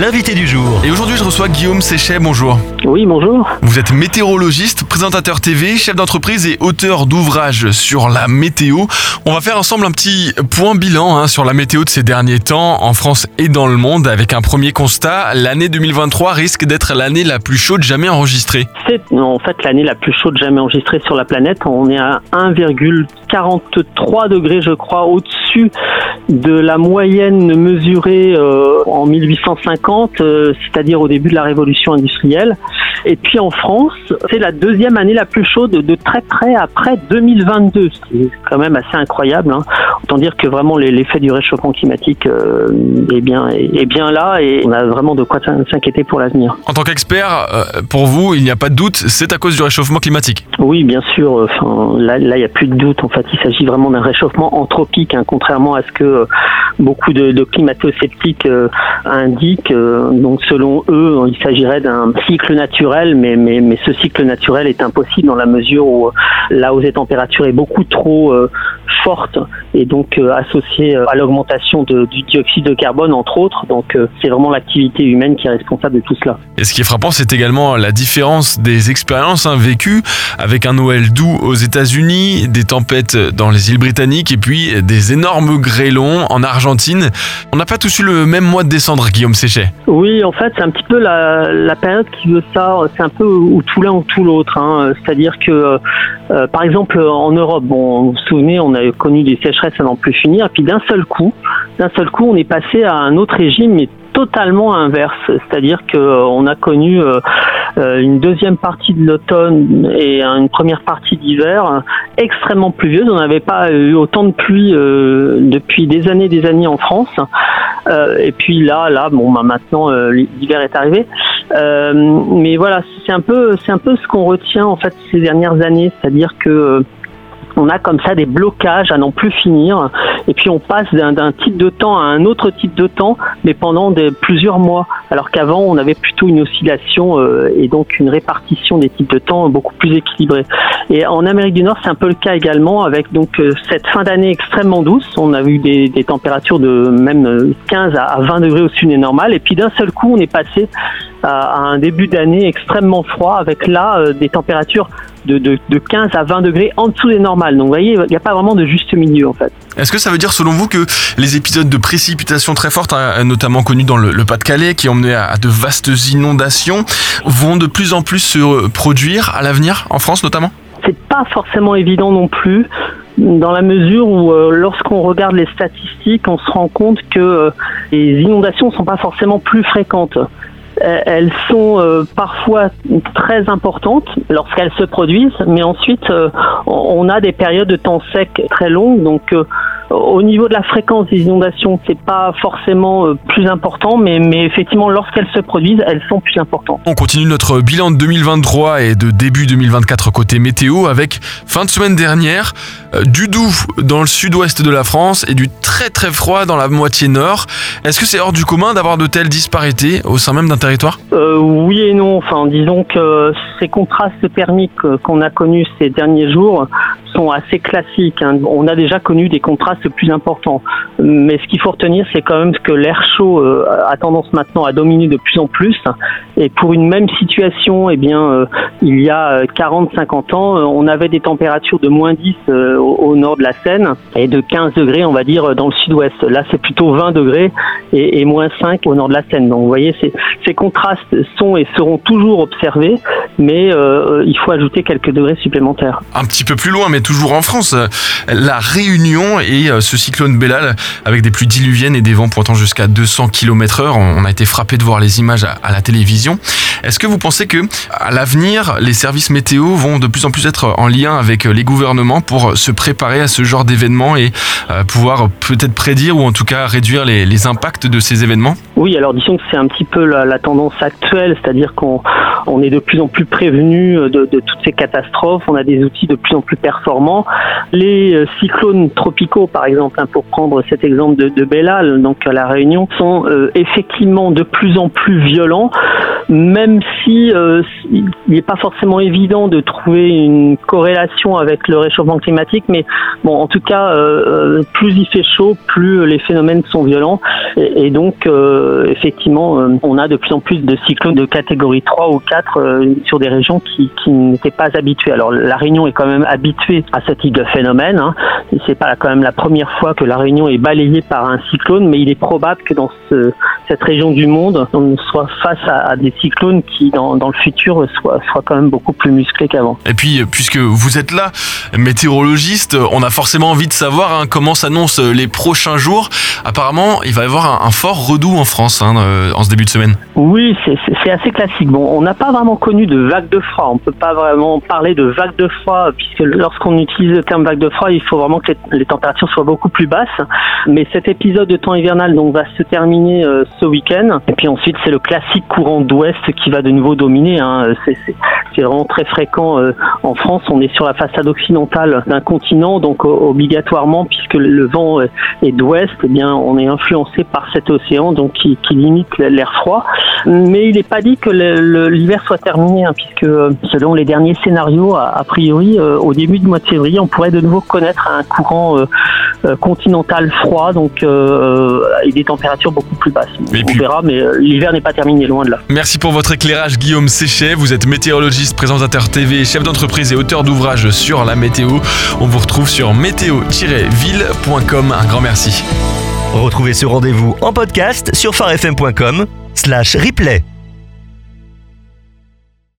l'invité du jour. Et aujourd'hui, je reçois Guillaume Séchet. Bonjour. Oui, bonjour. Vous êtes météorologiste, présentateur TV, chef d'entreprise et auteur d'ouvrages sur la météo. On va faire ensemble un petit point bilan hein, sur la météo de ces derniers temps en France et dans le monde avec un premier constat. L'année 2023 risque d'être l'année la plus chaude jamais enregistrée. C'est en fait l'année la plus chaude jamais enregistrée sur la planète. On est à 1,43 degrés, je crois, au-dessus de la moyenne mesurée euh, en 1850, euh, c'est-à-dire au début de la révolution industrielle. Et puis en France, c'est la deuxième année la plus chaude de très près après 2022. C'est quand même assez incroyable. Hein. Autant dire que vraiment l'effet du réchauffement climatique euh, est, bien, est, bien là et on a vraiment de quoi s'inquiéter pour l'avenir. En tant qu'expert, euh, pour vous, il n'y a pas de doute, c'est à cause du réchauffement climatique Oui, bien sûr. Enfin, là, il n'y a plus de doute. En fait, il s'agit vraiment d'un réchauffement anthropique, hein, contrairement à ce que beaucoup de, de climato-sceptiques euh, indiquent. donc, selon eux, il s'agirait d'un cycle naturel mais, mais, mais ce cycle naturel est impossible dans la mesure où la hausse des températures est beaucoup trop euh, forte et donc euh, associée euh, à l'augmentation du dioxyde de carbone, entre autres. Donc c'est vraiment l'activité humaine qui est responsable de tout cela. Et ce qui est frappant, c'est également la différence des expériences hein, vécues avec un Noël doux aux États-Unis, des tempêtes dans les îles britanniques et puis des énormes grêlons en Argentine. On n'a pas tous eu le même mois de décembre, Guillaume Séchet. Oui, en fait, c'est un petit peu la, la période qui veut ça c'est un peu ou tout l'un ou tout l'autre. Hein. C'est-à-dire que, euh, euh, par exemple, en Europe, bon, vous vous souvenez, on connu des sécheresses à n'en plus finir, et puis d'un seul coup, d'un seul coup, on est passé à un autre régime, mais totalement inverse. C'est-à-dire qu'on a connu euh, une deuxième partie de l'automne et une première partie d'hiver extrêmement pluvieuse. On n'avait pas eu autant de pluie depuis des années, des années en France. et puis là, bah, maintenant l'hiver est arrivé. Euh, mais voilà, c'est un peu, c'est un peu ce qu'on retient en fait ces dernières années, c'est-à-dire que euh, on a comme ça des blocages à n'en plus finir, et puis on passe d'un type de temps à un autre type de temps, mais pendant plusieurs mois, alors qu'avant on avait plutôt une oscillation euh, et donc une répartition des types de temps beaucoup plus équilibrée. Et en Amérique du Nord, c'est un peu le cas également avec donc euh, cette fin d'année extrêmement douce. On a eu des, températures de même 15 à 20 degrés au-dessus des normales, et puis d'un seul coup, on est passé à, un début d'année extrêmement froid avec là euh, des températures de, de, de, 15 à 20 degrés en dessous des normales. Donc vous voyez, il n'y a pas vraiment de juste milieu en fait. Est-ce que ça veut dire selon vous que les épisodes de précipitations très fortes, hein, notamment connus dans le, Pas-de-Calais, qui ont mené à, de vastes inondations, vont de plus en plus se produire à l'avenir, en France notamment? C'est pas forcément évident non plus dans la mesure où euh, lorsqu'on regarde les statistiques, on se rend compte que euh, les inondations ne sont pas forcément plus fréquentes. Euh, elles sont euh, parfois très importantes lorsqu'elles se produisent, mais ensuite euh, on a des périodes de temps sec très longues, donc au niveau de la fréquence des inondations, c'est pas forcément plus important, mais, mais effectivement, lorsqu'elles se produisent, elles sont plus importantes. On continue notre bilan de 2023 et de début 2024 côté météo avec fin de semaine dernière du doux dans le sud-ouest de la France et du très très froid dans la moitié nord. Est-ce que c'est hors du commun d'avoir de telles disparités au sein même d'un euh, Oui et non. Enfin, disons que ces contrastes thermiques qu'on a connus ces derniers jours sont assez classiques. Hein. On a déjà connu des contrastes plus importants. Mais ce qu'il faut retenir, c'est quand même que l'air chaud euh, a tendance maintenant à dominer de plus en plus. Et pour une même situation, eh bien, euh, il y a 40-50 ans, on avait des températures de moins 10 au, nord de la Seine et de 15 degrés, on va dire, dans le sud-ouest. Là, c'est plutôt 20 degrés et, moins 5 au nord de la Seine. Donc, vous voyez, ces contrastes sont et seront toujours observés, mais euh, il faut ajouter quelques degrés supplémentaires. Un petit peu plus loin, mais toujours en France, la Réunion et euh, ce cyclone Bellal avec des pluies diluviennes et des vents pointant jusqu'à 200 km/h. On a été frappé de voir les images à la télévision. Est-ce que vous pensez que à l'avenir, les services météo vont de plus en plus être en lien avec les gouvernements pour se préparer à ce genre d'événements et euh, pouvoir peut-être prédire ou en tout cas réduire les, impacts de ces événements? Oui, alors disons que c'est un petit peu la, tendance actuelle, c'est-à-dire qu'on on est de plus en plus prévenu de, toutes ces catastrophes, on a des outils de plus en plus performants. Les euh, cyclones tropicaux, par exemple, hein, pour prendre cet exemple de, de Bellal, donc la Réunion, sont euh, effectivement de plus en plus violents même si il n'est pas forcément évident de trouver une corrélation avec le réchauffement climatique, mais bon, en tout cas, plus il fait chaud, plus les phénomènes sont violents, et, donc effectivement, on a de plus en plus de cyclones de catégorie 3 ou 4 sur des régions qui, qui n'étaient pas habituées. Alors la Réunion est quand même habituée à ce type de phénomène. Hein. C'est pas quand même la première fois que la Réunion est balayée par un cyclone, mais il est probable que dans ce, cette région du monde, on soit face à, des cyclones qui, dans, dans le futur, soient, soient, quand même beaucoup plus musclés qu'avant. Et puis, puisque vous êtes là, météorologiste, on a forcément envie de savoir hein, comment s'annoncent les prochains jours. Apparemment, il va y avoir un, fort redout en France hein, euh, en ce début de semaine. Oui, c'est assez classique. Bon, on n'a pas vraiment connu de vague de froid. On peut pas vraiment parler de vague de froid puisque lorsqu'on utilise le terme vague de froid, il faut vraiment que les, températures soient beaucoup plus basses. Mais cet épisode de temps hivernal donc va se terminer euh, ce week-end. Et puis ensuite, c'est le classique courant d'ouest qui va de nouveau dominer. Hein. C'est vraiment très fréquent euh, en France. On est sur la façade occidentale d'un continent, donc obligatoirement, puisque le vent est d'ouest, eh bien, on est influencé par cet océan, donc qui, limite l'air froid. Mais il n'est pas dit que l'hiver soit terminé, hein, puisque euh, selon les derniers scénarios, a, priori, euh, au début du mois de février, on pourrait de nouveau connaître un courant continental froid, donc et des températures beaucoup plus basses. on verra, mais l'hiver n'est pas terminé, loin de là. Merci pour votre éclairage, Guillaume Séchet. Vous êtes météorologiste, présentateur TV, chef d'entreprise et auteur d'ouvrages sur la météo. On vous retrouve sur météo-ville.com. Un grand merci. Retrouvez ce rendez-vous en podcast sur farfm.com slash replay.